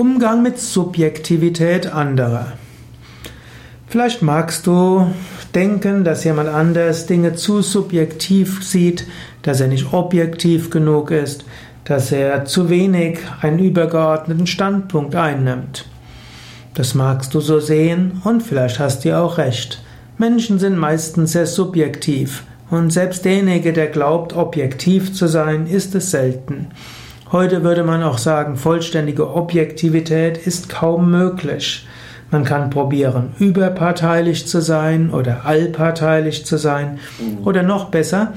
Umgang mit Subjektivität anderer. Vielleicht magst du denken, dass jemand anders Dinge zu subjektiv sieht, dass er nicht objektiv genug ist, dass er zu wenig einen übergeordneten Standpunkt einnimmt. Das magst du so sehen und vielleicht hast du auch recht. Menschen sind meistens sehr subjektiv und selbst derjenige, der glaubt, objektiv zu sein, ist es selten. Heute würde man auch sagen, vollständige Objektivität ist kaum möglich. Man kann probieren, überparteilich zu sein oder allparteilich zu sein. Mhm. Oder noch besser,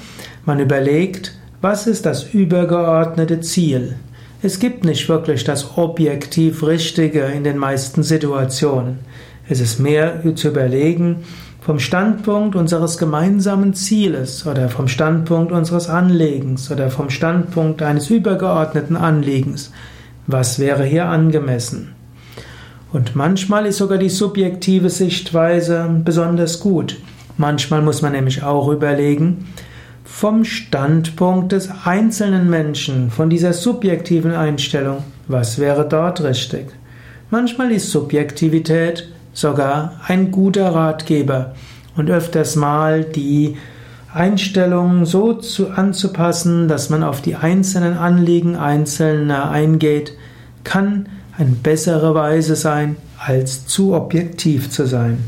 man überlegt, was ist das übergeordnete Ziel? Es gibt nicht wirklich das objektiv Richtige in den meisten Situationen. Es ist mehr zu überlegen, vom Standpunkt unseres gemeinsamen Zieles oder vom Standpunkt unseres Anliegens oder vom Standpunkt eines übergeordneten Anliegens, was wäre hier angemessen? Und manchmal ist sogar die subjektive Sichtweise besonders gut. Manchmal muss man nämlich auch überlegen, vom Standpunkt des einzelnen Menschen, von dieser subjektiven Einstellung, was wäre dort richtig? Manchmal ist Subjektivität sogar ein guter Ratgeber und öfters mal die Einstellung so zu, anzupassen, dass man auf die einzelnen Anliegen Einzelner eingeht, kann eine bessere Weise sein, als zu objektiv zu sein.